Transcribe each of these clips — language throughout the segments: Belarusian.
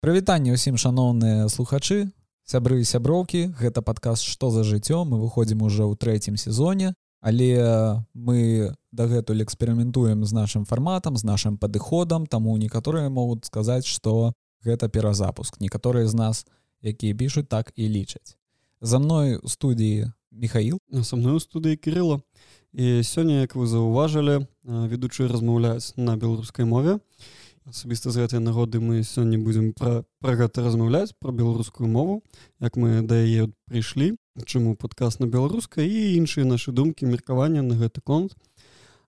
Прывітанне ўсім шаноўныя слухачы сябры сяброўкі. Гэта падказ што за жыццё? Мы выходзім уже ў трэцім сезоне але мы дагэтуль эксперыментуем з нашим фарматам з нашим падыходам таму некаторыя могуць сказаць что гэта перазапуск. Некаторыя з нас якія пішуць так і лічаць. За мной у студіі Михаил са мной у студыі Кирилла і сёння як вы заўважылі ведучы размаўляць на беларускай мове асабіста з гэтай нагоды мы сёння будзем пра, пра гэта размаўляць пра беларускую мову як мы да яе прыйшлі чаму падказ на беларускай і іншыя нашы думкі меркавання на гэты конт.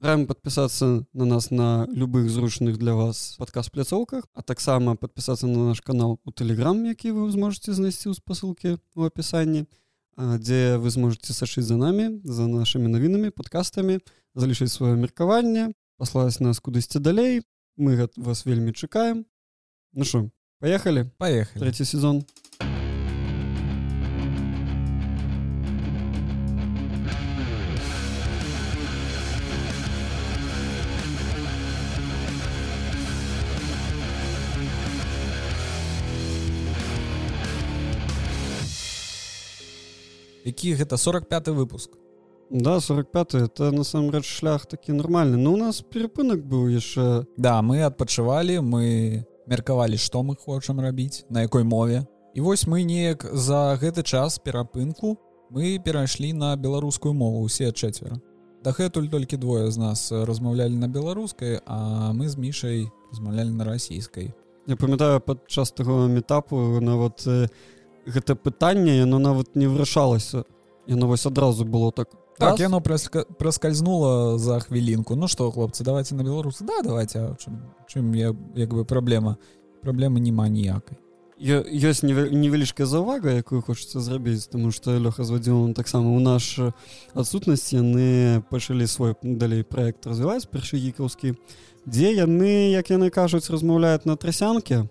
Раем подпісацца на нас на любых зручных для вас падказ пляцоўках а таксама подпісацца на наш канал у телеграм які вы зможаце знайсці ў спасылке у апісанні дзе вы зможаце сачыць за намі за нашымі навінамі падкастамі залішыць сваё меркаванне паслаць нас кудысьці далей мы вас вельмі чакаем. Ну що поехали? Поехали. Третий сезон. Які гэта 45 выпуск да 45 это насамрэч шлях такі нармальны но у нас перапынак быў яшчэ да мы адпачывалі мы меркавалі што мы хочам рабіць на якой мове. І вось мы неяк за гэты час перапынку мы перайшлі на беларускую мову усе чацвера дагэтуль толькі двое з нас размаўлялі на беларускай а мы з мішай размаўлялі на расійскай. Я памятаю падчас таго метапу нават э, гэта пытанне яно нават не вырашалася. Яно вось адразу было так так яно праскальзнула за хвілінку Ну что хлопцы давайте на беларус да давайте чым, чым я як бы праблема праблемы няма ніякай ёсць невялічкая заўвага якую хочацца зрабіць тому что лёха звадзіў таксама у наш адсутнасць яны пачалі свой далей проект развіваць першы гікаўскі дзе яны як яны кажуць размаўляюць на трасянке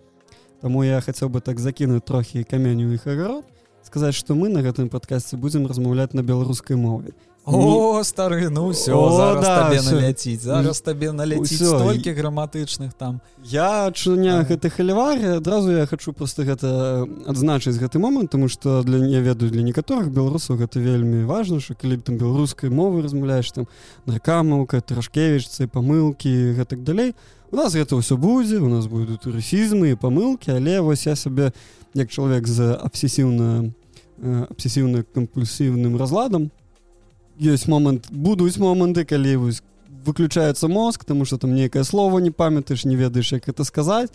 Таму я хацеў бы так закінуць трохі каменю іх агарод сказаць што мы на гэтым падкасці будзем размаўляць на беларускай мове О стары ну все да, наляціць зараз табе наляціць столькі граматычных там. Я чуня гэты халівары адразу я хочу просто гэта адзначыць гэты момант тому что для я ведаю для некаторых беларусаў гэта вельмі важна що калі там беларускай мовы размаўляеш там наркамаўка трашкевічцы памылкі гэтак далей у нас гэта ўсё будзе у нас будуць расізмы і памылкі але вось я сабе як чалавек з абсесіўна абсесіўна кампульсіўным разладам ёсць момант будуць моманты калі вось выключаецца мозг тому что там нейкае слово не памятаеш не ведаеш як это сказаць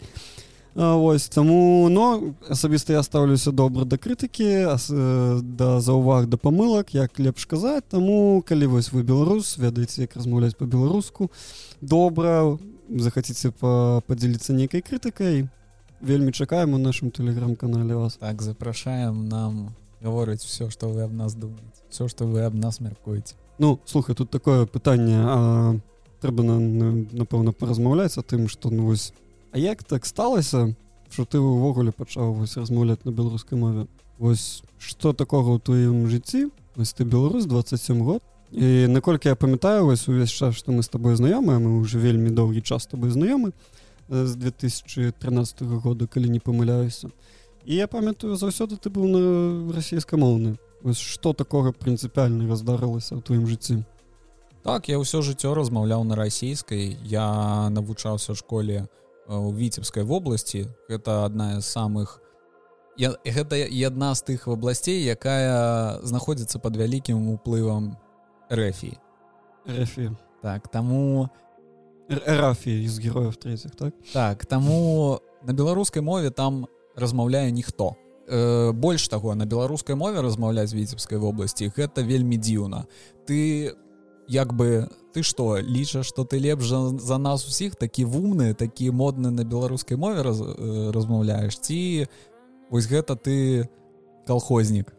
Вось таму но асабіста я ставлюся добра да крытыкі да заўваг да памылак як лепш казаць таму калі вось вы беларус ведаеце як размаўляць по-беларуску добра захаце па падзяліцца нейкай крытыкай вельмі чакаем у нашым тэлеграм-канале вас. Так запрашаем нам гаворыць все что вы аб нас думаете все что вы аб нас мяркуеце ну слухай тут такое пытанне трэба на, на, напэўна паразмаўляць о тым что ну вось А як так сталася что ты увогуле пачаў вось размаўляць на беларускай мове Вось что такого ў тваім жыцці вось ты беларус 27 год. І наколькі я памятаю вось увесь час что мы с тобой знаёмыя мы уже вельмі доўгі час тобой знаёмы з 2013 года калі не памыляюся і я памятаю заўсёды ты быў на расійскамоўны что такога прынцыпіальна раздарылася ў тваім жыцці так я ўсё жыццё размаўляў на расійскай. Я навучаўся ў школе у віцебскай вобласці. Гэта адна з самых я, гэта і адна з тых вобласцей якая знаходзіцца под вялікім уплывам рэфі рэфі так таму рафі з герояў третьих так? Так таму на беларускай мове там размаўляе ніхто э, больш таго на беларускай мове размаўляць віцебскай вобласці гэта вельмі дзіўна ты як бы ты что лічаш что ты лепш за, нас усіх такі вумны такі модны на беларускай мове раз, э, размаўляеш ці вось гэта ты колхознік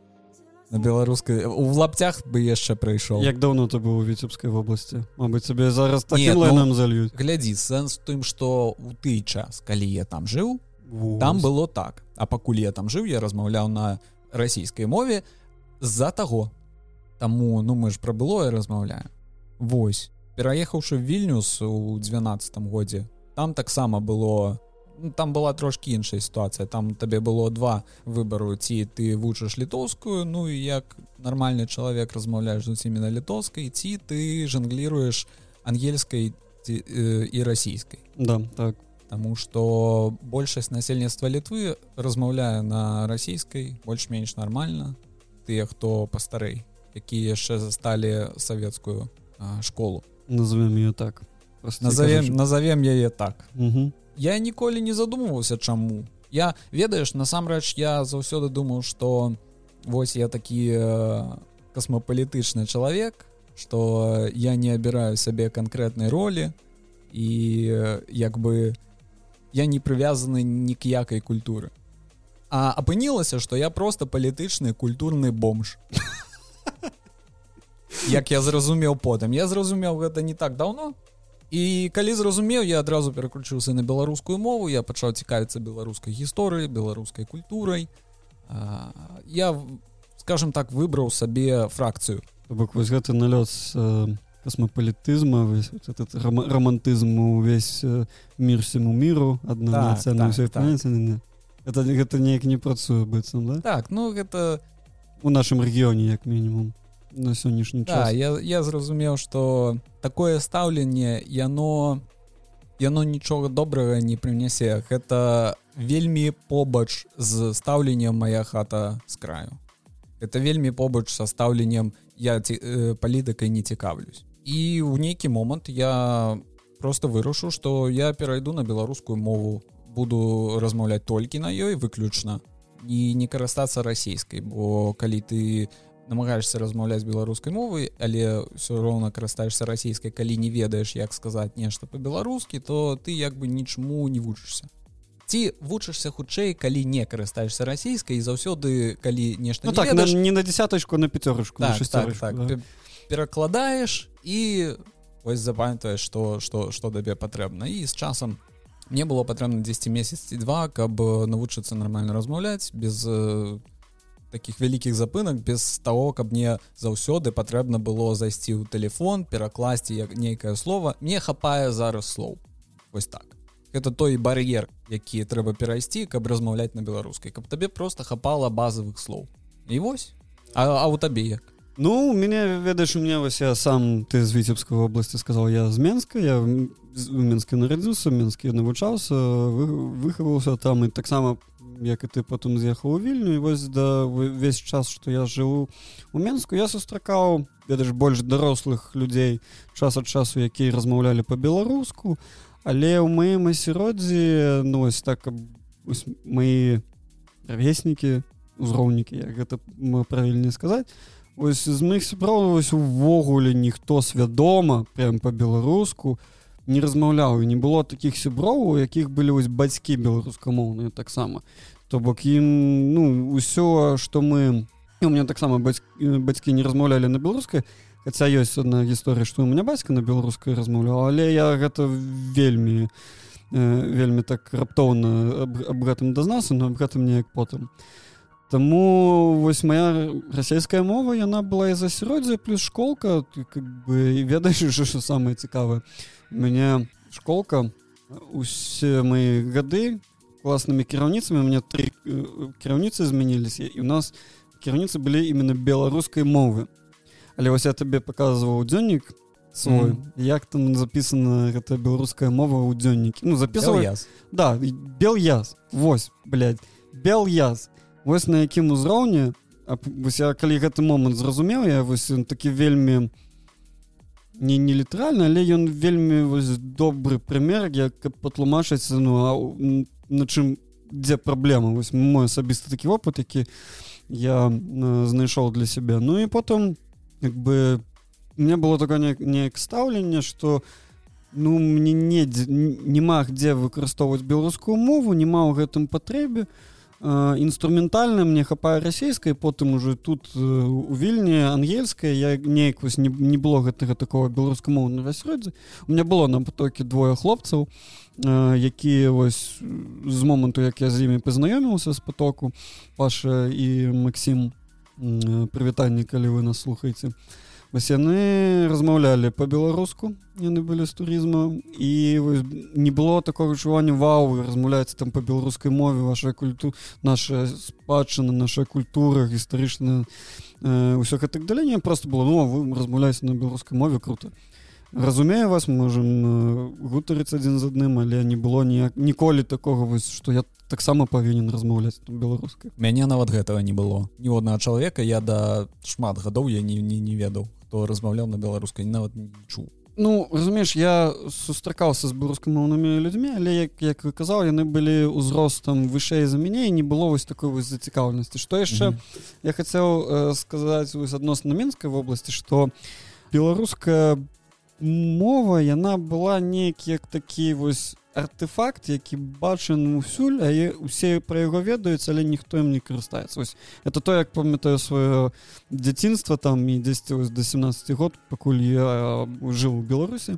на беларускай у лапцях бы яшчэ прыйшоў як даўно ты быў у віцебскай вобласці Мабыць цябе зараз так ну, нам залью глядзі сэнс тым что у ты час калі я там жыў Вось. там было так. А пакуль я там жыў я размаўляў на расійскай мове з-за таго. Таму ну мы ж пра было і размаўляем. Вось. Пераехаўшы вільнюс у 12 годзе там таксама было ну, там была трошки іншая сітуацыя. Там табе было два выбару ці ты вучыш літоўскую ну і як нармальны чалавек размаўляеш з усімі на літоўскай ці ты жангліруеш ангельскай ці, э, і расійскай. Да так Таму што большасць насельніцтва літвы размаўляе на расійскай больш-менш нармальна тыя хто пастарэй якія яшчэ засталі савецкую школу? Назовем ее так. Назовем назовем яе так. Угу. я ніколі не задумываўся чаму я ведаеш насамрэч я заўсёды думаў что вось я такі э, касмапалітычны чалавек что я не абіраю сабе канкрэтнай ролі. І э, як бы я не прывязаны ні к якай культуры а апынілася что я просто палітычны культурны бомж. Як я зразумеў потым я зразумеў гэта не так давно. І калі зразумеў я адразу пераключыўся на беларускую мову. Я пачаў цікавіцца беларускай гісторыі беларускай культурай а, я скажем так выбраў сабе фракцыю бок вось гэты налёт э, касмапалітызма этот рам, романтызм увесь э, мир всему миру одна так, так, так. это гэта неяк не працуе быццам да? Так ну гэта у нашым рэгіёне як мінімум на сённяшні час. да, я, я зразумеў что такое стаўленне яно яно нічога добрага не прынясе гэта вельмі побач з стаўленнем моя хата з краю это вельмі побач са стаўленнем я ці, э, палітыкай не цікавлюсь і ў нейкі момант я просто вырушу что я перайду на беларускую мову. Буду размаўляць толькі на ёй выключна і не карыстацца расійскай бо калі ты не намагаешься размаўляць беларускай мовы але все роўна карыстаешься расійскай калі не ведаеш як сказаць нешта по-беларускі то ты як бы нічму не вучышся ці вучышся хутчэй калі не карыстаешься расійскай заўсёды калі нешта ну, так ведаеш... на, не на десяточку на пятерочку так, так, так, да. Перакладаеш і ось запамятаеш что что что табе патрэбна. І з часам мне было патрэбна 10 месяц два каб навучыцца нормально размаўляць без без таких вялікіх запынак без того каб мне заўсёды патрэбна было зайсці ў телефон перакласці як нейкае слово мне хапае зараз слоў. Вось так. Это той бар'ер які трэба перайсці каб размаўляць на беларускай каб табе просто хапала базовых слоў. І вось. А, а у табе як ну у мяне ведаеш у меня вось я сам ты з віцебской области сказал я з менска я у менске нарадзіўся менскі навучаўся выхаваўся там і таксама як і ты потым з'ехаў у вільню і вось да увесь час што я жыву у менску я сустракаў ведаеш больш дарослых людзей час ад часу якія размаўлялі по-беларуску але ў маім асяроддзі ну вось так мои равеснікі узроўнікі як гэта правільней сказаць ось з моих сяброў вось увогуле ніхто свядома прям по-беларуску не размаўляў не было таких сяброў у якіх былі вось бацькі беларускамоўныя таксама то бок ім ну ўсё что мы у меня таксама бацькі не размаўлялі на беларускай хаця ёсць одна гісторыя што у меня бацька на беларускай размаўляў але я гэта вельмі э, вельмі так раптоўна аб, аб гэтым дазнаўся но аб гэтым неяк потым Таму вось моя расійская мова яна была і засяроддзя плюс школка. Как бы ведаеш що самае цікавае. Мяне школка усе мои гады класнымі кіраўніцамі. Мне три кіраўніцы змяніліся і у нас кіраўніцы былі именно беларускай мовы. Але вось я табе показываў дзённік свой. Mm. як там записана гэта беларуская мова ў дзённікі? Ну записывал яс да бел яс Вось бел яс вось на якім узроўні калі гэты момант зразумеў я вось такі вельмі не не літаральна але ён вельмі вось добры прымер як патлумачыць ну а на чым дзе праблема. Вось мой асабісты такі опыт які я знайшоў для сябе. Ну і потым як бы мне было такое неяк стаўленне что ну мне не няма дзе выкарыстоўваць беларускую мову няма ў гэтым патрэбе. то інструментальна мне хапае расійскай потым уже тут у вільні ангельская. Я неяк вось не, не было гэтага такого беларускамоўнага асяроддзя у меня было на потоке двое хлопцаў якія вось з моманту як я з імі пазнаёміўся з потоку паша і Макссім прывітанне калі вы нас слухаеце вось яны размаўлялі по-беларуску яны былі з турызму і не было такого адчування вау размаўляецца там по беларускай мове ваша культу наша спадчына наша культура гістарычная ўсё гэтак далей просто было ну вы размаўляеце на беларускай мове круто разумею вас можем гутарыць адзін з адным але не было ніяк ніколі такого вось что я таксама павінен размаўляць беларускай мяне нават гэтага не было. Ніводнага чалавека я да шмат гадоў я не не, не ведаў хто размаўляў на беларускай нават чуў Ну разумееш я сустракаўся з беларускамоўнымі людзьмі але як як вы казаў яны былі ўзростам вышэй за мяне не было вось такой вось зацікаўленасці што яшчэ mm -hmm. я хацеў э, сказаць вось адносна мінскай вобласці што беларуская мова яна была неяк як такі вось артефакт які бачын усюль а усе пра яго ведаюць але ніхто ім не карыстаецца ось это то як памятаю сваё дзяцінства там і 10 до 17 год пакуль я жыў у беларусі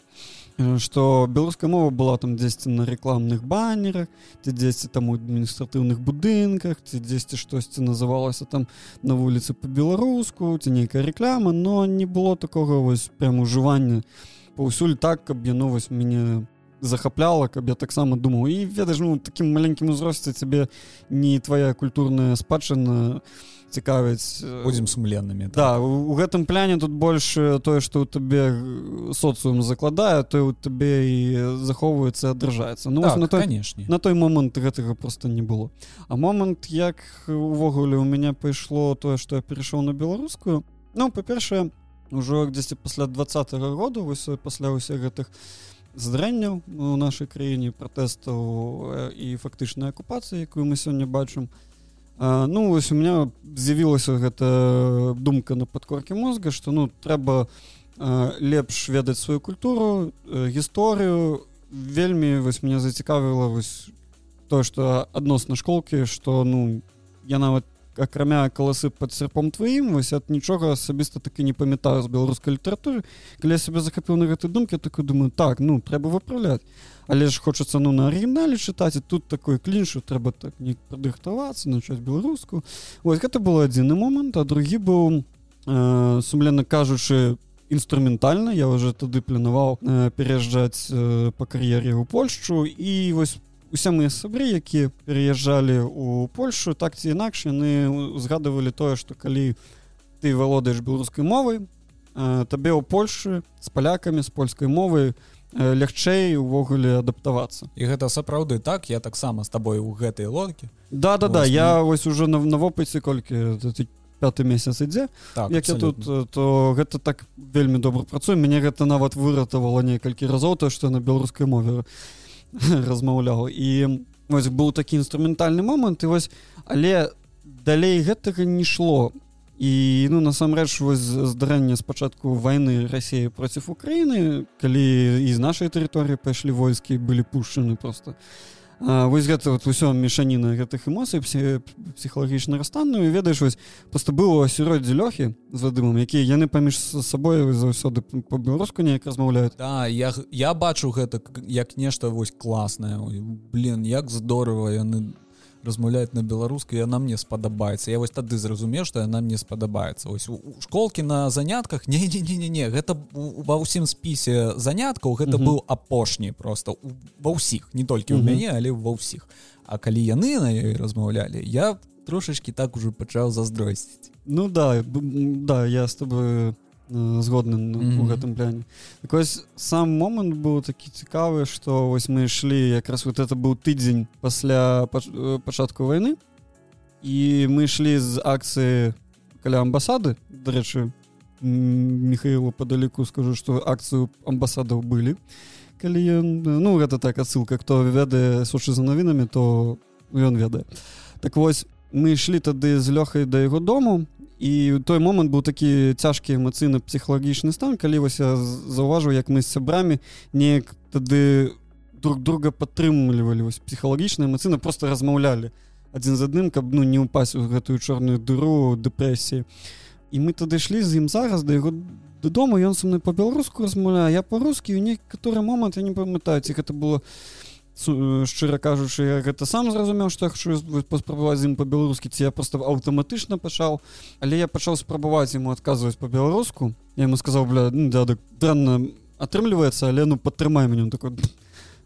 что беларуская мова была там 10 на рекламных баннерах ці 10 там у адміністратыўных будынках ці 10 штосьці называлася там на вуліцы по-беларуску ці нейкая реклама но не было такого вось прям ужывання паўсюль так каб яно вось мяне захапляла каб я таксама думаў і ведаш ну таким маленькім узросце цябе не твоя культурная спадчына цікавіць будзем сумленнымі да так. у, у гэтым пляне тут больш тое што ў табе соцыум закладае то у табе і захоўваецца адражаецца ну так, на той канешне. на той момант гэтага просто не было. А момант як увогуле у мяне пайшло тое што я перайшоў на беларускую ну па-першае ўжо дзесьці пасля двадцатого году вось пасля ўсіх гэтых здарэнняў у нашай краіне пратэстаў і фактычнай акупацыі якую мы сёння бачым ну вось у меня з'явілася гэта думка на падкоркі мозга што ну трэба лепш ведаць сваю культуру гісторыю вельмі вось меня зацікавіла вось то што адносна школкі што ну я нават акрамя каласы пад серпом тваім вось ад нічога асабіста так і не памятаю з беларускай літаратуры калі сябе захапіў на гэтай думкі такой думаю так ну трэба выправляць але ж хочацца ну на арыгінале чытаць і тут такой кліншу трэба так не падрыхтавацца начаць беларуску ось гэта был адзіны момант а другі быў э, сумленно кажучы інструментальна я уже тады планаваў э, пераязджаць э, па кар'ере ў Польшчу і вось по усе мои сабры якія переязджалі у Польшу так ці інакш яны узгадывалі тое што калі ты валодаеш беларускай мовай табе ў Польшы з палякамі з польскай мовы лягчэй увогуле адаптавацца. І гэта сапраўды так я таксама з табой у гэтай лодкі. Да да да я вось уже на навопыце колькі пяты месяц ідзе. Так, як я тут то гэта так вельмі добра працуе. Мяне гэта нават выратавала некалькі разоў то што на беларускай мове размаўляў. І вось быў такі інструментальны момант і вось але далей гэтага не шло. І ну насамрэч вось здарэнне спачатку войны Росіі проціў Украіны калі і з нашай тэрыторыі пайшлі войскі былі пушчаны просто і вось гэта вот усё мешаніна гэтых эмоцый псіхалагічнага стану і ведаеш вось просто было асяроддзе лёхі з вадымам якія яны паміж сабой заўсёды по-беларуску неяк размаўляюць. Да я я бачу гэта як нешта вось класнае. Блин як здорово яны размаўляюць на беларускай яна мне спадабаецца я вось тады зразумеў што яна мне спадабаецца ось у школкі на занятках не не не не не гэта ва ўсім спісе заняткаў гэта -huh. быў апошні просто. Ва ўсіх не толькі у -huh. мяне але ва ўсіх А калі яны на ёй размаўлялі я трошачки так ужо пачаў заздросціць Ну да да я с тобой згодны mm -hmm. у гэтым пляне так вось сам момант быў такі цікавы што вось мы ішлі якраз вот это быў тыдзень пасля пачатку войны і мы ішлі з акцыі каля амбасады. Дарэчы михаилу падаліку скажу што акцыю амбасадаў былі. Калі ён ну гэта так адсылка хто ведае сушы за навінамі то ён ведае. Так вось мы ішлі тады з лёхай да яго дому і той момант быў такі цяжкі эмацыйна псіхалагічны стан калі вось я заўважыў як мы з сябрамі неяк тады друг друга падтрымлівалі вось псіхалагічна эмацыйна просто размаўлялі адзін з адным каб ну не ўпасть у гэтую чорную дыру дэпрэсіі і мы тады ішлі з ім зараз да яго дадому ён са мной по-беларуску размаўляю я по-рускі ў некаторы момант я не памятаю ці гэта было шчыра кажучы я гэта сам зразумеў што я хочу паспрабаваць ім па-беларускі ці я просто аўтаматычна пачаў але я пачаў спрабаваць ему адказваць по-беларуску. Я ему сказаў бля ну, дядак дрэнна атрымліваецца але ну падтрымай мяне такой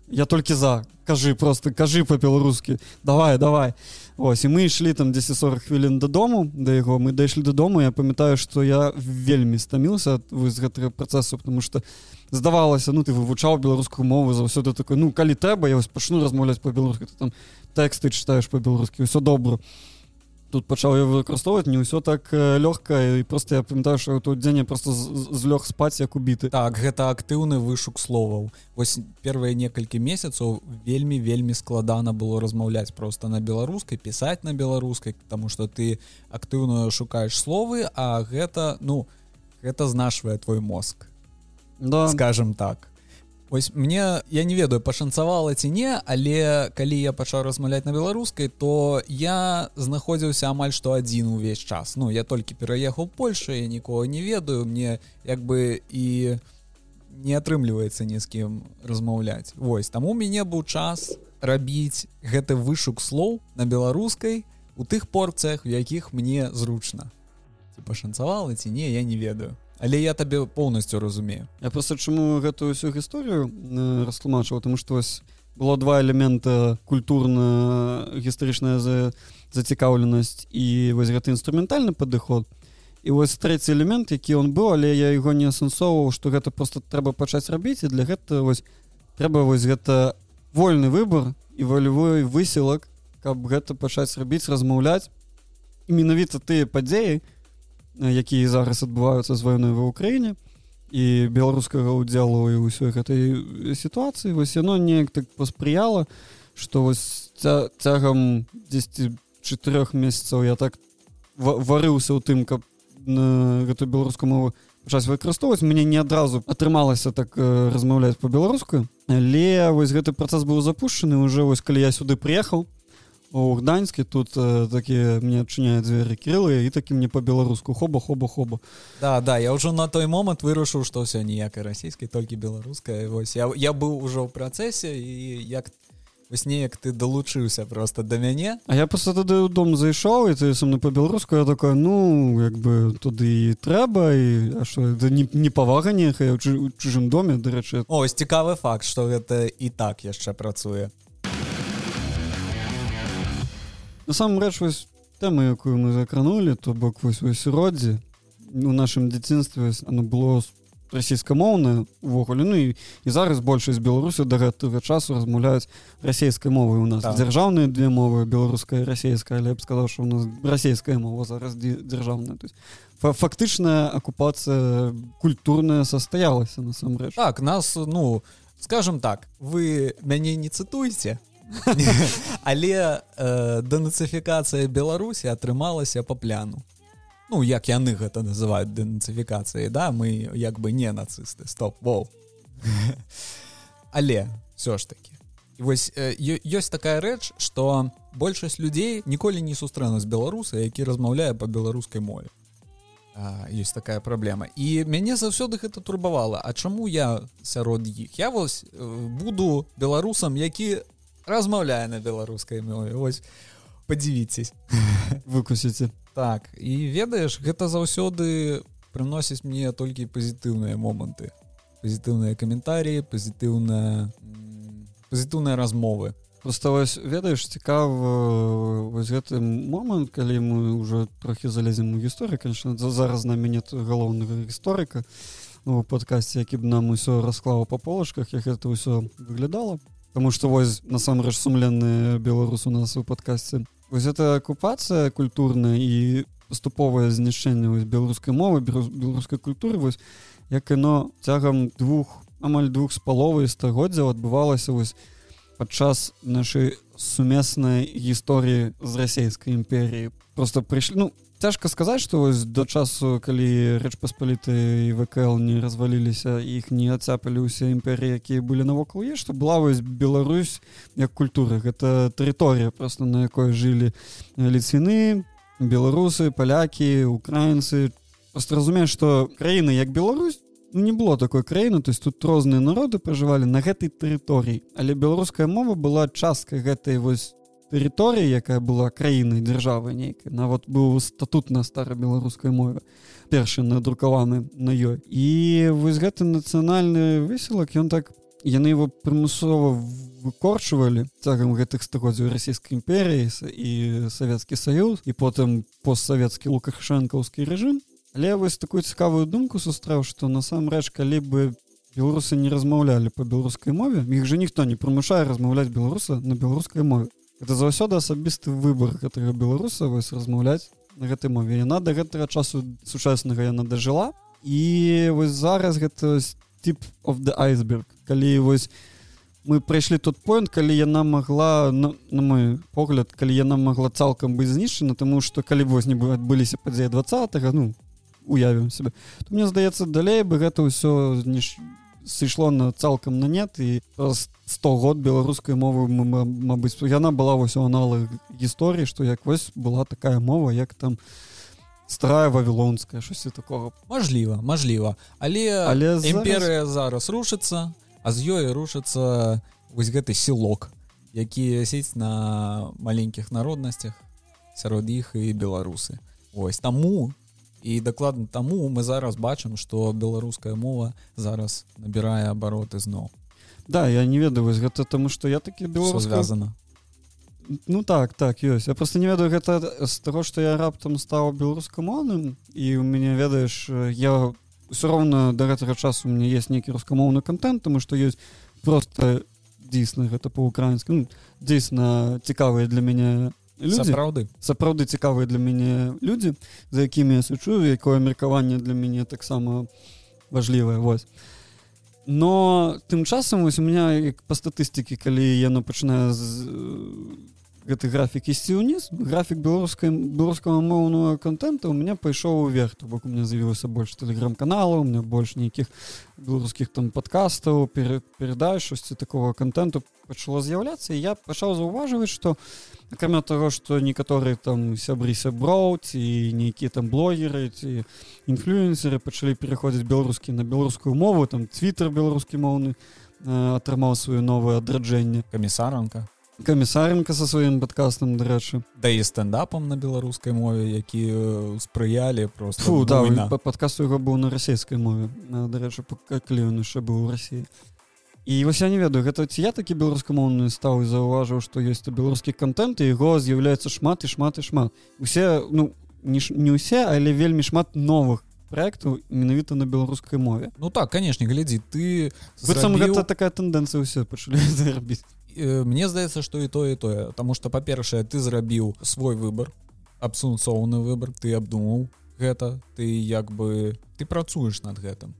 я толькі за кажы просто кажы по-беларускі давай давай ось і мы ішлі там 10 40 хвілін дадому да яго мы дайшлі дадому я памятаю что я вельмі стаміўся вы з гэтага працэсу потому что я здавалася ну ты вывучаў беларускую мову заўсёды такой ну калі трэба я вось пачну размаўляць по-беларуску там тэксты чытаеш по-беларускі ўсё добра тут пачаў я выкарыстоўваць не ўсё так лёгка і просто я памятаю что тут дзень просто злёг спаць як убіты так гэта актыўны вышук словаў. Вось первыя некалькі месяцаў вельмі вельмі складана было размаўляць просто на беларускай пісаць на беларускай тому что ты актыўна шукаеш словы а гэта ну гэта знашвае твой мозг да. скажем так. Ось мне я не ведаю пашанцавала ці не але калі я пачаў размаўляць на беларускай то я знаходзіўся амаль што адзін увесь час. Ну я толькі пераехаў Польша я нікого не ведаю мне як бы і не атрымліваецца ні з кім размаўляць. Вось там у мяне быў час рабіць гэты вышук слоў на беларускай у тых порцыях у якіх мне зручна. Пашанцавала ці не я не ведаю але я табе полностью разумею. Я просто чаму гэтую ўсю гісторыю э, растлумачваў тому что вось было два элемента культурна гістарычная за зацікаўленасць і вось гэты інструментальны падыход. І вось трэці элемент які он быў але я яго не асэнсоўваў что гэта просто трэба пачаць рабіць і для гэта вось трэба вось гэта вольны выбор і волевой высілак каб гэта пачаць рабіць размаўляць. Менавіта тыя падзеі якія зараз адбываюцца з вайной ва ўкраіне і беларускага ўдзелу і ўсёй гэтай сітуацыі. Вось яно неяк так паспрыяла што вось ця, цягам 10 чатырох месяцаў я так варыўся ў тым каб на гэту беларускую мову час выкарыстоўваць. Мне не адразу атрымалася так размаўляць по-беларуску але вось гэты працэс быў запущены уже вось калі я сюды прыехаў у гданьске тут э, такія мне адчыняюць дзверы кірылы і такі мне по-беларуску хоба хоба хоба да да я ўжо на той момант вырашыў што ўсё ніякай расійскай толькі беларуская вось я, я быў ужо ў працэсе і як вось неяк ты далучыўся просто да мяне А я просто тады ў дом зайшоў і ты са мной по-беларуску я такая ну як бы туды і трэба і що не, не павага нехай у чужым доме дарэчы ось цікавы факт что гэта і так яшчэ працуе насамрэч вось тэму якую мы закранули то бок вось вось роддзе у нашым дзяцінстве оно было расійскамоўна увогуле ну і, і зараз большасць беларусаў да гэтага часу размаўляюць расійскай мовы у нас так. дзяржаўныя две мовы беларуская расійская але б сказаў что у нас расійская мова зараз дзяржаўная. То есть фактычная акупацыя культурная састаялася насамрэч. Так нас ну скажем так вы мяне не цытуйце але э, дэнацыфікацыя беларусі атрымалася по пляну. Ну як яны гэта называют дэнацыфікацыі да? Мы як бы не нацысты. Стоп воу. Але все ж таки вось э, ёсць такая рэч что большасць людзей ніколі не сустрэнуць беларуса які размаўляе по беларускай мове. Есть такая праблема. І мяне заўсёды гэта турбавала А чаму я сярод іх? Я вось э, буду беларусам які размаўляе на беларускай мове. Ось подзівіцесь выкусіце так і ведаеш гэта заўсёды прыносіць мне толькі пазітыўныя моманты. Пазітыўныя каментарі пазітыўная пазітыўныя размовы. Просто вось ведаеш цікава вось гэты момант калі мы уже трохі залезем у гісторыі конечно зараз на мяне галоўнага гісторыка у падкасці які б нам усё расклаў па полачках як гэта ўсё выглядала Таму што вось насамрэч сумленны беларус у нас у падкасці. Вось это акупацыя культурная і паступовае знішчэнне беларускай мовы беларускай культуры вось як яно цягам двух амаль двух з паловай стагоддзяў адбывалася вось падчас нашай сумеснай гісторыі з расійскай імперіі просто прыйшлі ну цяжка сказаць што вось да часу калі рэч паспаліты і вКл не разваліліся іх не адцапалі ўсе імперыі якія былі навокал е што была вось Беларусь як культура. Гэта тэрыторыя просто на якой жылі ліцвіны беларусы палякі украінцы. Просто разумею што краіны як Беларусь ну, не было такой краіны то есть тут розныя народы пражывалі на гэтай тэрыторыі. Але беларуская мова была часткай гэтай вось тэрыторыі якая была краінай дзяржавы нейкай нават быў статут на старабеларускай мове першы надрукаваны на ёй. І вось гэты нацыянальны высілак ён так яны его прымусова выкорчвалі цягам гэтых стагоддзяў расійскай імперіі і савецкі саюз і потым постсавецкі лукашэнкаўскі рэжым. Але вось такую цікавую думку сустрэў што насамрэч калі бы беларусы не размаўлялі по беларускай мове іх же ніхто не прымушае размаўляць беларуса на беларускай мове это заўсёды асабісты выбор гэтага беларуса вось размаўляць на гэтай мове. Яна да гэтага часу сучаснага яна дажыла. І вось зараз гэта тип of the iceberg. Калі вось мы прайшлі тут point калі яна могла на, на мой погляд калі яна могла цалкам быць знішчана тому что калі вось не бы адбыліся падзеі два ну уявім себе то мне здаецца далей бы гэта ўсё зніш сышло на цалкам на нет. І 100 год беларускай мовы Мабыць яна была вось у аналах гісторыі што як вось была такая мова як там старая вавілонская щось такого. Мажліва мажліва але але імперыя зараз... зараз рушыцца а з ёй рушыцца вось гэты сілок які сець на маленькіх народнасцях сярод іх і беларусы. Ось таму і дакладна таму мы зараз бачым што беларуская мова зараз набірае абароты зноў Да я не ведаю вось гэта таму што я такі беларус звязана. Ну так так ёсць. Я просто не ведаю гэта з таго што я раптам стаў беларускамоўным і у мяне ведаеш я все роўна да гэтага часу мне есть нейкі рускамоўны контент тому што ёсць просто дзейсна гэта по-украінску ну, дзейсна цікавыя для мяне сапраўды. Сапраўды цікавыя для мяне людзі за якімі я сучу якое меркаванне для мяне таксама важлівае вось но тым часам вось у меня па статыстыкі калі яно пачынае з гэты графік ісці ўніз графік беларускай беларускага моўнага контента у меня пайшоў уверх то бок у меня з'явілася больш тэлеграм-канала у меня больш нейкіх беларускіх там подкастаў перед перадач шосьці такого контенту пачало з'яўляцца я пачаў заўважваць что акрамя того что некаторыя там сябры сяброў ці нейкія там блогеры ці інфлюенсеры пачалі пераходзіць беларускі на беларускую мову там твиттер беларускі моўны атрымаў сваё новае адраджэнне камісаранка камісарынка со сваім падкастам дарэчы да і стендапам на беларускай мове які спрыялі просто Фу, да, падкаст яго быў на расійскай мове дарэчы калі ён яшчэ быў у рассіі і вось я не ведаю гэта ці я такі беларускамоўны стаў і заўважыў што ёсць беларускі контент і яго з'яўляецца шмат і шмат і шмат. Усе ну не, не ўсе але вельмі шмат новых проекту менавіта на беларускай мове Ну так канешне глядзі ты зрабіў... гэта такая тэндэнцыя ўсе пачалі зарабіць Э, мне здаецца что і тое тое тому что па-першае ты зрабіў свой выбор абсунцоўны выбор ты абдумаў гэта ты як бы ты працуеш над гэтым.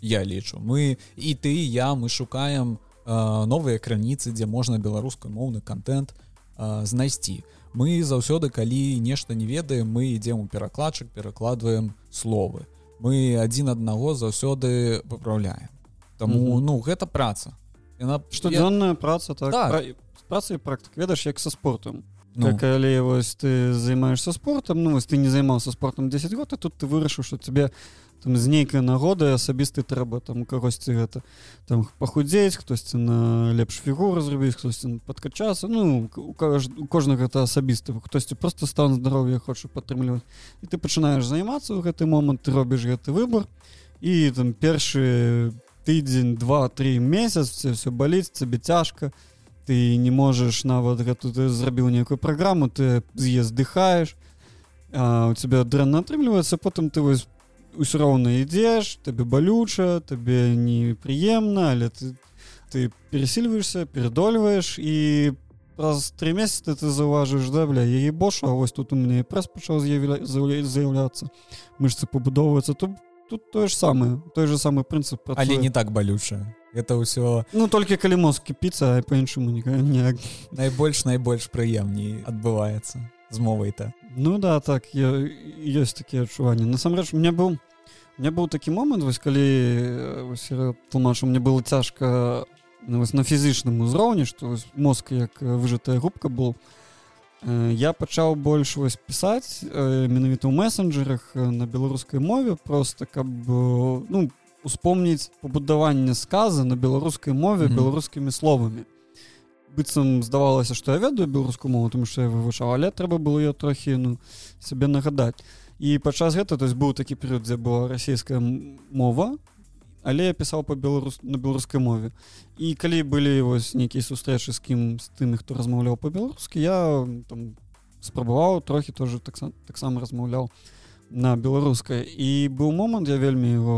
Я лічу. Мы і ты і я мы шукаем новыя крыніцы дзе можна беларускамоўны контент знайсці. Мы заўсёды калі нешта не ведаем мы ідзем у перакладчык перакладваем словы. Мы адзін аднаго заўсёды выпраўляем Таму mm -hmm. ну гэта праца яна штодзённая я... праца так, так. Пра... праца і практык ведаш як са спортом. Ну. калі вось ты займаешься спортом ну вось ты не займаўся спортом 10 год а тут ты вырашыў что тебе там з нейкай нагоды асабісты трэба там кагосьці гэта там пахудзець хтосьці на лепш фігуру зрабіць хтосьці падкачацца ну у, каж... у кожнага гэта асабісты хтосьці просто стан здароўя хоча падтрымліваць і ты пачынаеш займацца ў гэты момант ты робіш гэты выбор. І там першы тыдзень два-три месяц все баліць цябе цяжка ты не можаш нават гэту ты зрабіў нейкую праграму ты з'езд дыхаеш у тебя дрэнна атрымліваецца потым ты вось ўсё роўна ідзеш табе балюча табе непрыемна але ты ты пересільваешься перадольваеш і праз три месяцы ты заўважыш да бля яе бошу А вось тут у мяне прэс пачаў з'явля заяўляцца мышцы пабудоўваецца тут тут тое ж самае той же самы прынцып але не так балюча это ўсё ну толькі калі мозг кіпіцца по-іншаму не найбольш найбольш прыемней адбываецца з мовай-то ну да так я ёсць такія адчуванні насамрэч мне быў мне быў такі момант вось калі тлумачу мне было цяжка ну, на фізычным узроўні што мозг як выжатая губка был я пачаў больш вось пісаць менавіта ў месенджерах на беларускай мове. Просто каб ну успомніць пабудаванне сказа на беларускай мове Мгм. беларускімі словамі быццам здавалася што я ведаю беларускую мову тому што я вывучаў але трэба было ее трохі ну сабе нагадаць і падчас гэта то есть быў такі перыяд дзе была расійская мова але я пісаў па беларус на беларускай мове. І калі былі вось нейкія сустрэчы з кім з тымі хто размаўляў па-беларускі я там спрабаваў трохі тоже таксама таксама размаўляў на беларускай і быў момант я вельмі его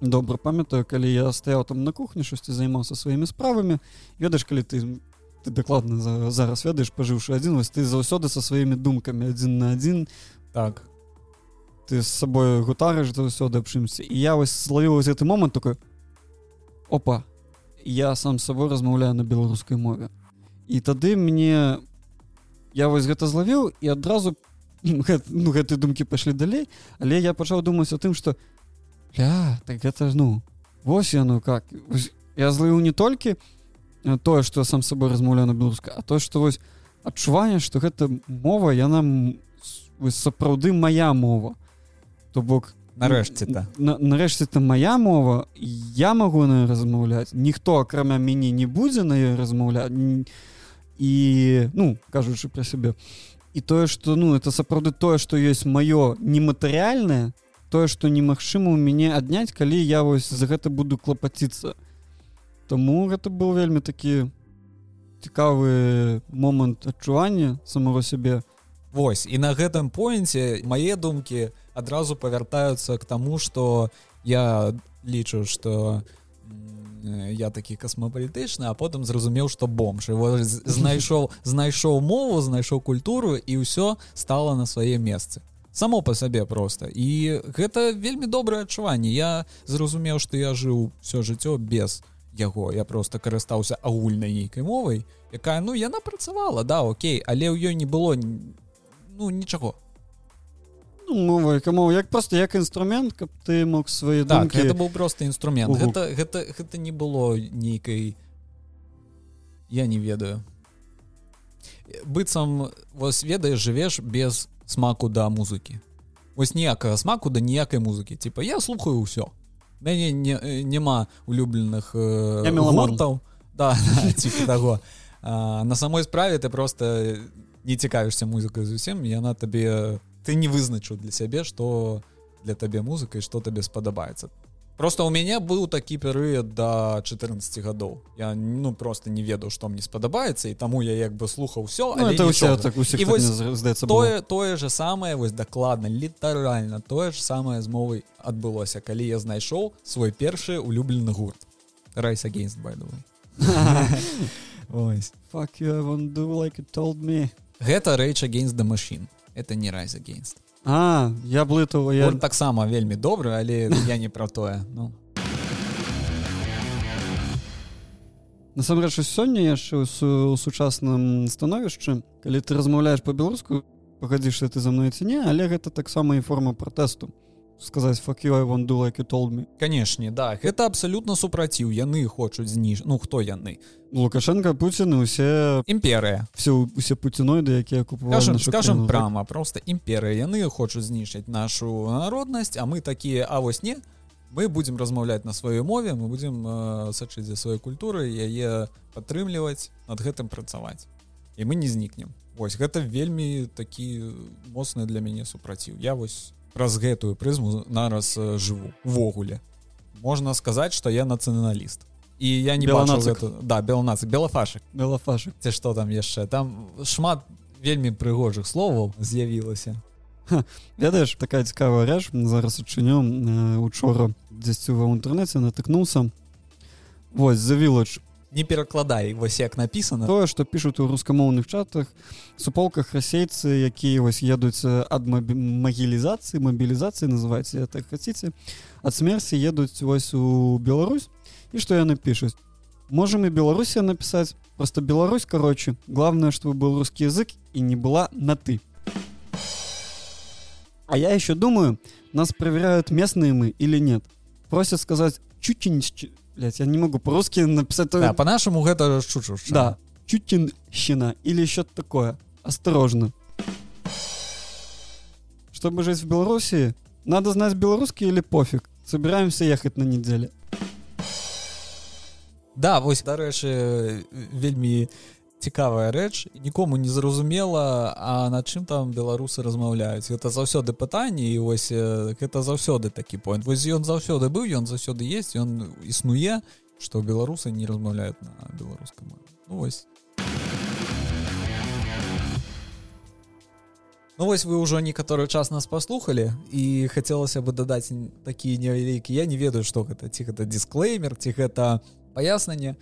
добра памятаю калі я стаяў там на кухні штосьці займаўся сваімі справамі ведаеш калі ты ты дакладна за, зараз ведаеш пажыўшы адзін вось ты заўсёды са сваімі думкамі адзін на адзін так ты з сабой гутарыш заўсёды аб чымсьці і я вось злавіў вось гэты момант такой опа я сам з сабой размаўляю на беларускай мове і тады мне я вось гэта злавіў і адразу гэт, ну гэтыя думкі пайшлі далей але я пачаў думаць о тым что ля так гэта ж ну вось яно как вось, я злавіў не толькі э, тое што сам з сабой размаўляю на беларуска а то што вось адчуванне што гэта мова яна сапраўды моя мова то бок нарэшце-то на, нарэшце это моя мова я могу на размаўляць ніхто акрамя мяне не будзе на ёй размаўляць і ну кажучы пра сябе. І тое что ну это сапраўды тое что ёсць маё нематэрыяльнае тое что немагчыма у мяне адняць калі я вось за гэта буду клапаціцца. Таму гэта был вельмі такі цікавы момант адчування самого сябе Вось. І на гэтым поінце мае думкі адразу павяртаюцца к таму што я лічу што я такі касмапалітычны а потым зразумеў што бомж. Его знайшоў знайшоў мову знайшоў культуру і ўсё стала на свае месцы. Само по сабе просто і гэта вельмі добрае адчуванне. Я зразумеў што я жыў все жыццё без яго. Я просто карыстаўся агульнай нейкай мовай якая ну яна працавала да Окей але ў ёй не было ну нічаго ну, мова каму як просто як інструмент каб ты мог свае так думкі это быў просто інструмент Угу. гэта гэта гэта не было нейкай я не ведаю. Быццам вас ведаеш жывеш без смаку да музыкі вось ніякага смаку да ніякай музыкі типа я слухаю ўсё мяне не, э, няма улюбленых э, меламан. гуртаў да типа таго а, на самой справе ты просто не цікавішся музыкай зусім яна табе ты не вызначыў для сябе что для табе музыка і што табе спадабаецца просто у мяне быў такі перыяд до 14 гадоў я ну просто не ведаў што мне спадабаецца і таму я як бы слухаў все ну, это нічога. так усіх І так здаецца тое тое же самае вось дакладна літаральна тое ж самае з мовай адбылося калі я знайшоў свой першы улюблены гурт Райс against by the way Ось. Fuck you, I won't do like it told me. Гэта Rage against the machine. Это не Rise against. А, я блытаў, я... таксама вельмі добры але я не пра тое ну. Насамрэч, сёння яшчэ у сучасным становішчы, калі ты размаўляеш па-беларуску, пагадзішся ты за мной ці не, але гэта таксама і форма пратэсту. Сказаць fuck you, I won't do like you told me. канешне да. Гэта абсалютна супраціў яны хочуць зніж ну хто яны Лукашенко, Пуцін і ўсе імперыя все усе пуціноіды, якія купувалі скажем, прама просто імперыя яны хочуць знішчыць нашу народнасць а мы такія а вось не мы будем размаўляць на сваёй мове мы будем э, сачыць за сваёй культурай яе падтрымліваць над гэтым працаваць і мы не знікнем Вось гэта вельмі такі моцны для мяне супраціў я вось праз гэтую прызму нараз э, жыву. Увогуле. Можна сказаць что я нацыяналіст. І я не бачу гэта... да беланацы белафашек Белафашык. ці што там яшчэ? Там шмат вельмі прыгожых словаў з'явілася. Ведаеш, такая цікавая рэч, зараз адчыню э, учора дзесьці ва інтэрнэце натыкнуўся. Вось, The Village. Не перакладай вось як написано. Тое што пішуць у рускамоўных чатах суполках расейцы якія вось едуць ад магілізацыі мабілізацыі называце так хаце ад смерці едуць вось у Беларусь. І што яны пішуць можем і беларусія напісаць просто Беларусь короче главное чтобы был русский язык и не была на ты а я еще думаю нас проверяют местные мы или нет. Просят сказать чуть-чуть я не могу по-русски написать да, по-нашаму гэта шучу да, чутинщина или что-то такое. Осторожно. Чтобы жить в Беларуси, надо знать белорусский или пофиг. собираемся ехать на неделе да вось дарэчы вельмі цікавая рэч нікому не зразумела а на чым там беларусы размаўляюць. Гэта заўсёды пытанне і вось гэта заўсёды такі point вось ён заўсёды быў ён заўсёды есть ён існуе что беларусы не размаўляюць на беларускам ну, вось. Ну вось вы ўжо некаторы час нас паслухали і хацелася бы дадаць такія невялікі я не ведаю што гэта ці гэта дисклеймер ці гэта паяснанне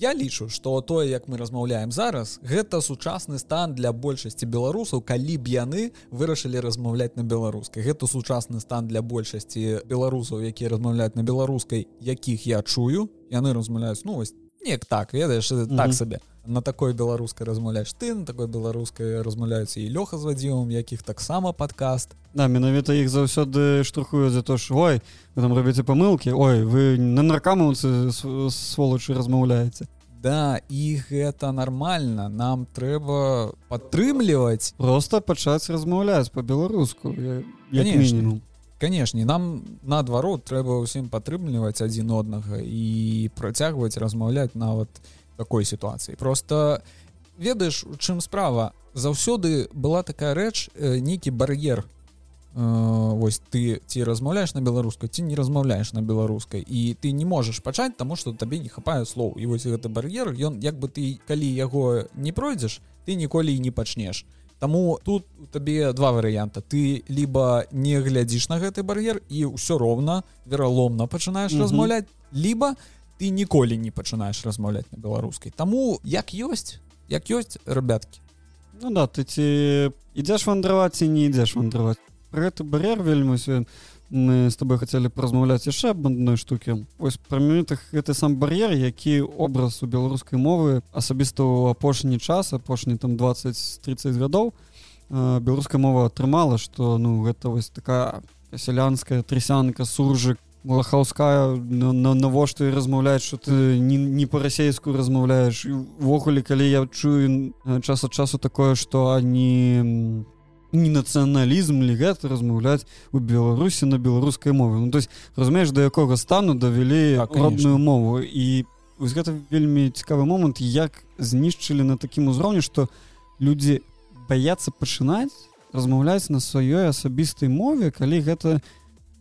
я лічу что тое як мы размаўляем зараз гэта сучасны стан для большасці беларусаў калі б яны вырашылі размаўляць на беларускай. Гэта сучасны стан для большасці беларусаў якія размаўляюць на беларускай якіх я чую. Яны размаўляюць ну вось неяк так ведаеш mm -hmm. так сабе на такой беларускай размаўляеш ты на такой беларускай размаўляюцца і лёха з вадзівам якіх таксама падкаст да менавіта іх заўсёды штурхуюць за то ж ой вы там робіце памылкі ой вы на наркамаўцы сволачы размаўляеце Да і гэта нармальна нам трэба падтрымліваць просто пачаць размаўляць по-беларуску мінімум канешне нам наадварот трэба ўсім падтрымліваць адзін однага і працягваць размаўляць нават такой сітуацыі. Просто ведаеш у чым справа? Заўсёды была такая рэч э, нейкі бар'ер. Вось ты ці размаўляеш на беларускай ці не размаўляеш на беларускай і ты не можаш пачаць таму што табе не хапае слоў. І вось гэты бар'ер ён як бы ты калі яго не пройдзеш ты ніколі і не пачнеш Таму тут табе два варыянта. Ты либо не глядзіш на гэты бар'ер і ўсё роўна вераломна пачынаеш mm -hmm. размаўляць либо ты ніколі не пачынаеш размаўляць на беларускай. Таму як ёсць як ёсць ребяткі Ну да ты ці ідзеш вандраваць і не ідзеш вандраваць. Гэты бар'ер вельмі мы з тобой хацелі размаўляць яшчэ аб адной штукі ось прамітах гэты сам бар'ер які образ у беларускай мовы асабіста ў апошні час апошні там 20-30 гадоў беларуская мова атрымала што ну гэта вось такая сялянская трысянка суржык лахаўская навошта і размаўляць что ты не, не по-расейску размаўляеш увогуле калі я чую час ад часу такое что они не не нацыяналізм ли гэта размаўляць у беларусі на беларускай мове. Ну то есть разумееш да якога стану давялі так, родную мову. І вось гэта вельмі цікавы момант як знішчылі на такім узроўні что людзі баяцца пачынаць размаўляць на сваёй асабістай мове калі гэта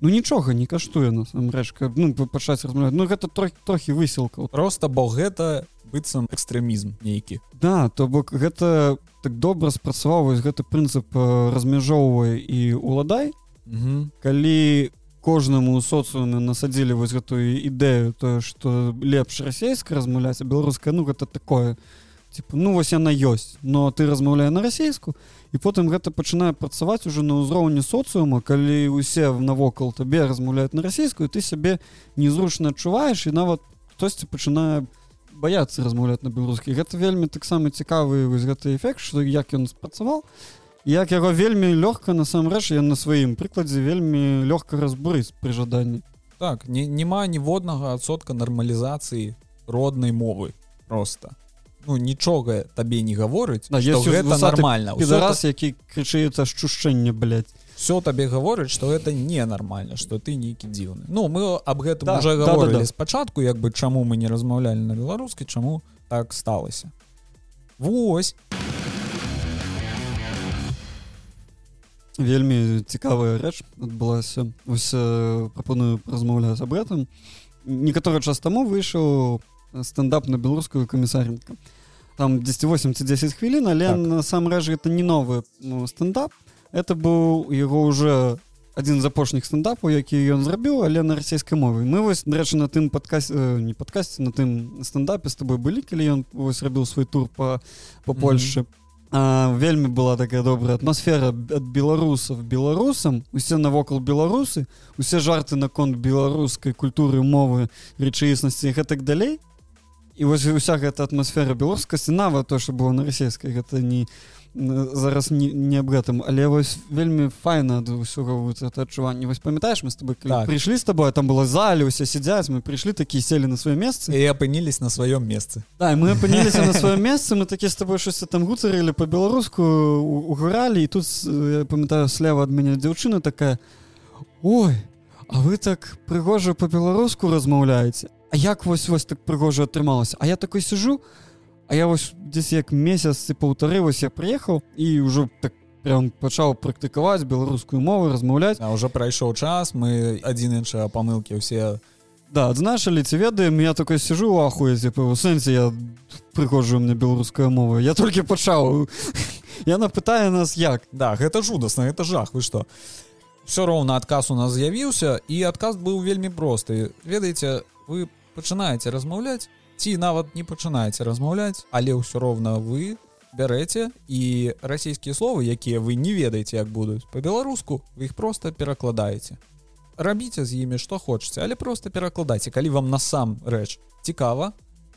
ну нічога не каштуе насамрэч каб ну пачаць размаўляць. Ну гэта трохі трохі высілка просто бо гэта быццам экстрэмізм нейкі. Да то бок гэта так добра спрацаваў вось гэты прынцып размяжоўвае і уладай калі кожнаму соцыуме насадзілі вось гэтую ідэю тое што лепш расійска размаўляць беларуская ну гэта такое типа ну вось яна ёсць но ты размаўляе на расійску і потым гэта пачынае працаваць уже на ўзроўні соцыума калі усе навокал табе размаўляюць на расійскую ты сябе незручна адчуваеш і нават хтосьці пачынае баяцца размаўляць на беларускі гэта вельмі таксама цікавы вось гэты эфект что як ён спрацаваў. Як яго вельмі лёгка насамрэч я на сваім прыкладзе вельмі лёгка разбурыць пры жаданні. Так не няма ніводнага адсотка нармалізацыі роднай мовы просто ну нічога табе не гаворыць да, гэта нормально раз які крычыецца шчушчэнне блядь все табе гаворыць что это ненармальна что ты нейкі дзіўны. Ну мы об гэтым да, уже да, да, да. спачатку як бы чаму мы не размаўлялі на беларускі чаму так сталася. Вось. Вельмі цікавая рэч адбылася. Ось прапаную размаўляць аб гэтым. Некаторы час таму выйшаў стендап на беларускую камісарника там 10 10 хвілін але так. насамрэч гэта не новы ну, стендап это быў яго уже один з апошніх стендапаў які ён зрабіў але на расійскай мове мы вось рэчы на тым падкасе не падкасці на тым стендапе з тобой былі калі ён вось рабіў свой тур по по польше mm -hmm. А, вельмі была такая добрая атмасфера ад беларусаў беларусам усе навокал беларусы усе жарты наконт беларускай культуры мовы рэчаіснасці гэтак далей і вось уся гэта атмасфера беларускасці нават то что было на расійскай гэта не зараз не, не аб гэтым але вось вельмі файна ад ўсёга это адчуванне. Вось памятаеш мы с тобой так. прыйшлі з тобой там было зале усе сядзяць мы прыйшлі такі селі на сваё месца. І апынілись на сваём месцы. Да, мы апыніліся на сваё месцы мы такі з тобой щось там гуцарылі по-беларуску угоралі і тут памятаю слева ад мяне дзяўчына такая ой А вы так прыгожа по-беларуску размаўляеце А як вось вось так прыгожа атрымалася? А я такой сижу А я вось дзесь як месяц і паўтары вось я прыехаў і ўжо так прям пачаў практыкаваць беларускую мову размаўляць. А ўжо прайшоў час мы адзін іншыя памылкі ўсе. Да адзначылі ці ведаем я такой сижу у ахуеце па сэнсе я прыходжу мне беларуская мова я толькі пачаў. Яна пытае нас як. Да гэта жудасна это жах вы что все роўна адказ у нас з'явіўся і адказ быў вельмі просты. Ведаеце вы пачынаеце размаўляць ці нават не пачынаеце размаўляць але ўсё роўна вы бярэце і расійскія словы якія вы не ведаеце як будуць по-беларуску вы іх просто перакладаеце. Рабіце з імі што хочаце але просто перакладайце. Калі вам насам рэч цікава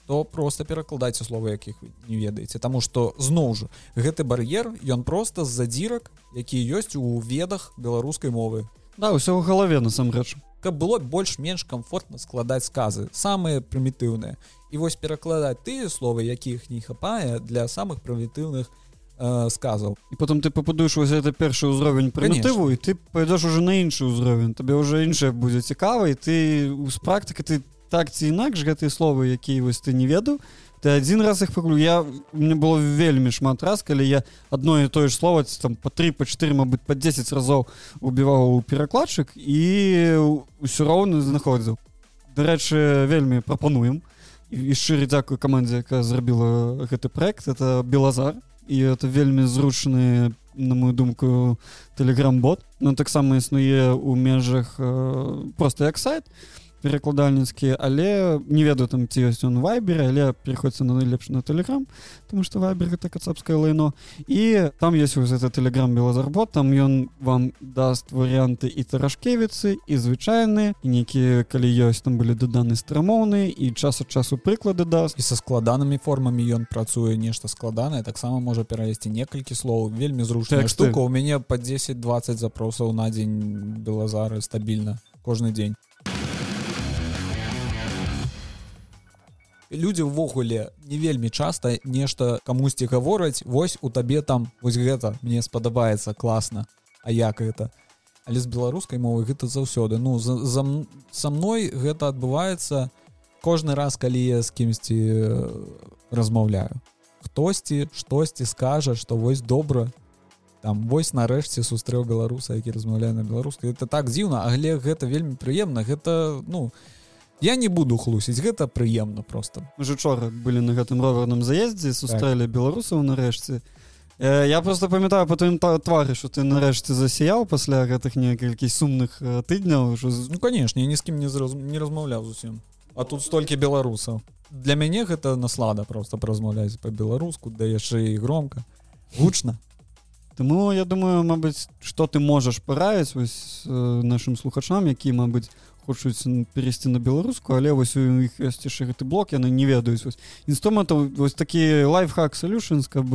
то просто перакладайце словы якіх вы не ведаеце. Таму что зноў жа гэты бар'ер ён просто з-за дзірак які ёсць у ведах беларускай мовы. Да ўсё ў галаве насамрэч каб было больш-менш комфортна складаць сказы самыя прымітыўныя і вось перакладаць тыя словы якіх не хапае для самых прымітыўных э, сказаў. І потом ты пападуеш вось это першы ўзровень прымітыву і ты пойдешь уже на іншы ўзровень. Табе уже іншае будзе цікава і ты з практыка ты так ці інакш гэтыя словы якія вось ты не ведаў ты один раз их паглю я мне было вельмі шмат раз калі я одно і тое ж слова там по три по 4 мабыць по 10 разоў убіваў перакладчык і ўсё роўна знаходзіў дарэчы вельмі прапануем і шчыры дзякую камандзе якая зрабіла гэты проект. Это белазар і это вельмі зручны на мою думку телеграм-бот но таксама існуе ў межах э, просто як сайт перакладальніцкі але не ведаю там ці ёсць он вайбере але переходзіцца на найлепш на телеграм потому что вайбер это кацапское лайно. І там есть вось это телеграм белазарбот там ён вам даст варианты і таражкевіцы і звычайныя нейкія калі ёсць там былі даданы страмоўныя і час ад часу прыклады даст і са складанымі формамі ён працуе нешта складанае таксама можа перавесці некалькі слоў вельмі зручная так, штука. У мяне по 10-20 запросаў на дзень белазары стабільна кожны дзень людзі ўвогуле не вельмі часта нешта камусьці гавораць вось у табе там вось гэта мне спадабаецца класна А як это але з беларускай мовы гэта заўсёды. Ну за, за са мной гэта адбываецца кожны раз калі я з кімсьці размаўляю. Хтосьці штосьці скажа што вось добра там вось нарэшце сустрэў беларуса які размаўляе на беларускай. Это так дзіўна але гэта вельмі прыемна. Гэта ну не я не буду хлусіць гэта прыемна просто уже учора былі на гэтым роварным заездзе сустрэлі так. беларусаў нарэшце. Э, я просто памятаю по твоим твары что ты нарэшце засіяў пасля гэтых некалькі сумных э, тыдняў ўжо ну канешне ні з кім не зраз... не размаўляў зусім а тут столькі беларусаў. Для мяне гэта наслада просто празмаўляць по-беларуску да яшчэ і громко гучна. Таму я думаю Мабыць что ты можаш параіць вось э, нашим слухачам які Мабыць хочуць перайсці на беларуску але вось у іх ёсць яшчэ гэты блок яны не ведаюць вось інструментаў вось такі лайфхак solutions каб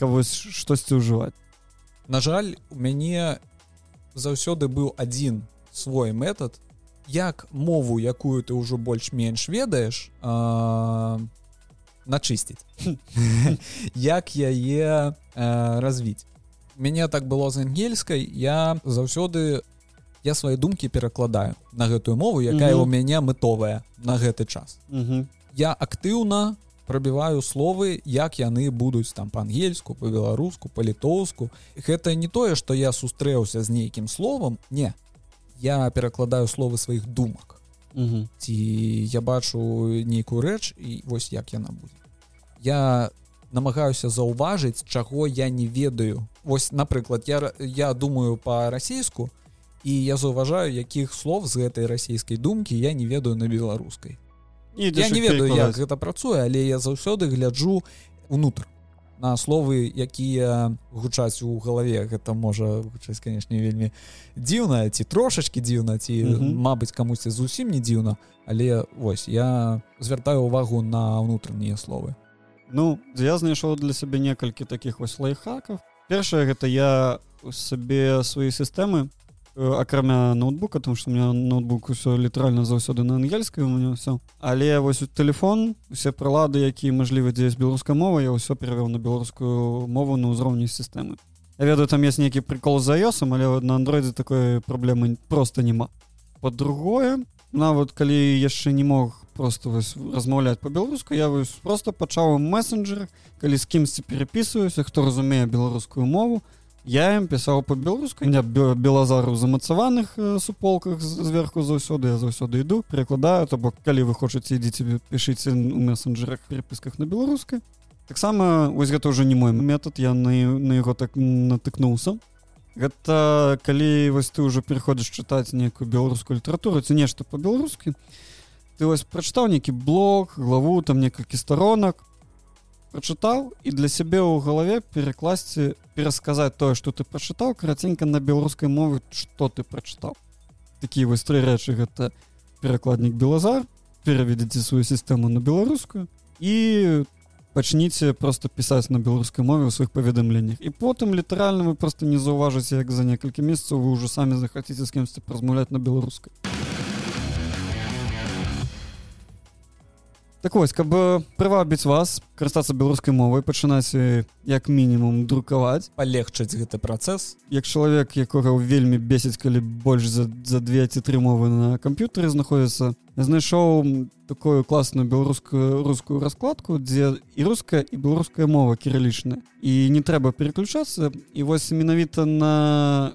кагось штосьці ўжываць На жаль у мяне заўсёды быў адзін свой метад як мову якую ты ўжо больш-менш ведаеш начысціць як яе развіць мяне так было з ангельскай я заўсёды я свои думкі перакладаю на гэтую мову якая у мяне мытовая на гэты час. Я актыўна пробіваю словы як яны будуць там по-ангельску по-беларуску по-літоўску гэта не тое что я сустрэўся з нейкім словом не я перакладаю словы сваіх думак. Ці я бачу нейкую рэч і вось як яна будзе. Я намагаюся заўважыць чаго я не ведаю. Вось напрыклад я я думаю по-расійску і я заўважаю якіх слов з гэтай расійскай думкі я не ведаю на беларускай. Я не ведаю як гэта працуе але я заўсёды гляджу унутр на словы якія гучаць у галаве. Гэта можа гучаць канешне вельмі дзіўна ці трошачки дзіўна ці mm -hmm. Мабыць камусьці зусім не дзіўна. Але вось я звяртаю увагу на ўнутранныя словы. Ну я знайшоў для сябе некалькі таких вось лайфхаков першае гэта я сабе свае сістэмы акрамя ноутбука тому что у меня ноутбук усё літаральна заўсёды на ангельскай у меня все але вось телефон усе прылады якія мажлівы дзесь беларуская мова я ўсё перавёў на беларускую мову на ўзроўні сістэмы Я ведаю там есть нейкі прикол за iOсом але на андроиде такой праблемы просто няма по-другое нават калі яшчэ не мог просто вось размаўляць по-беларуску я вось просто пачаў мессенджерах калі з кімсьці перепісваюся хто разумее беларускую мову я ім пісаў по-беларуску не белазару замацаваных суполках зверху заўсёды я заўсёды іду перакладаю то бок калі вы хочаце ідзіце пішыце у мессенджерах перепісках на беларускай таксама вось гэта ўжо не мой метод я на, на яго так натыкнуўся. Гэта калі вось ты ўжо пераходзіш чытаць некую беларускую літаратуру ці нешта по-беларускі ты вось прачытаў нейкі блог главу там некалькі сторонак прачытаў і для сябе ў галаве перакласці перасказаць тое што ты прачытаў караценька на беларускай мовы што ты прачытаў такія вось тры рэчы гэта перакладнік белазар пераведзеце сваю сістэму на беларускую і пачніце просто пісаць на беларускай мове ў сваіх паведамленнях і потым літаральна вы просто не заўважыце як за некалькі месяцаў вы ўжо самі захаце з кемсьці празмаўляць на беларускай так вось каб прывабіць вас карыстацца беларускай мовай пачынаць як мінімум друкаваць. Палегчыць гэты працэс. Як чалавек якога вельмі бесіць калі больш за за две ці тры мовы на камп'ютары знаходзіцца знайшоў такую класную беларускую рускую раскладку дзе і руская і беларуская мова кірылічная. І не трэба переключацца і вось менавіта на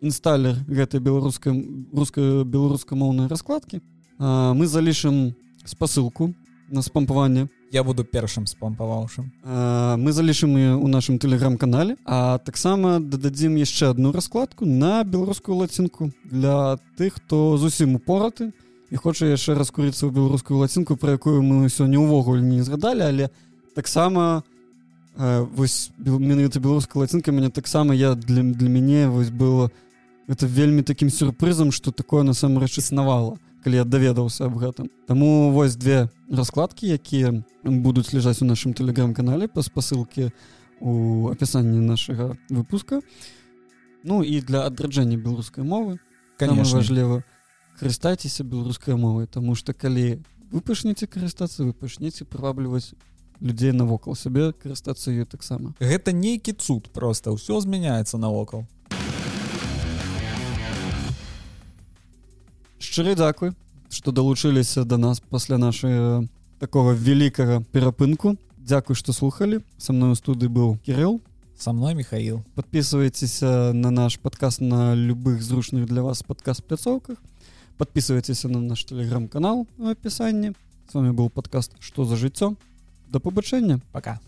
інсталер гэтай беларускай рускай беларускамоўнай раскладкі мы залішым спасылку на спампаванне. Я буду першым спампаваўшым. Мы залішым у нашым тэлеграм-канале а таксама дададзім яшчэ одну раскладку на беларускую лацінку для тых хто зусім упораты і хоча яшчэ раскурыцца ў беларускую лацінку про якую мы сёння ўвогуле не згадалі але таксама вось менавіта беларуская лацінка мяне таксама я для для мяне вось было это вельмі такім сюрпрызам что такое насамрэч існавала калі я даведаўся аб гэтым Таму вось две раскладкі якія будуць ляжаць у нашым тэлеграм-канале па спасылке у апісанні нашага выпуска. Ну і для адраджэння беларускай мовы. Важліва карыстайцеся беларускай мовай Таму што калі вы пачнеце карыстацца вы пачнеце прывабліваць людзей навокал сябе карыстацца ёй таксама. Гэта нейкі цуд просто ўсё змяняецца навокал шчыры дзякуй што далучыліся да нас пасля нашай такого вялікага перапынку Дякуй што слухали са мной у студы быў кирилл со мной михаил подписывайтеся на наш подкаст на любых зручных для вас подкаст пляцоўках подписывайтеся на наш телеграм-канал в опісанні с вами был подкаст что за жыццё до побачэння пока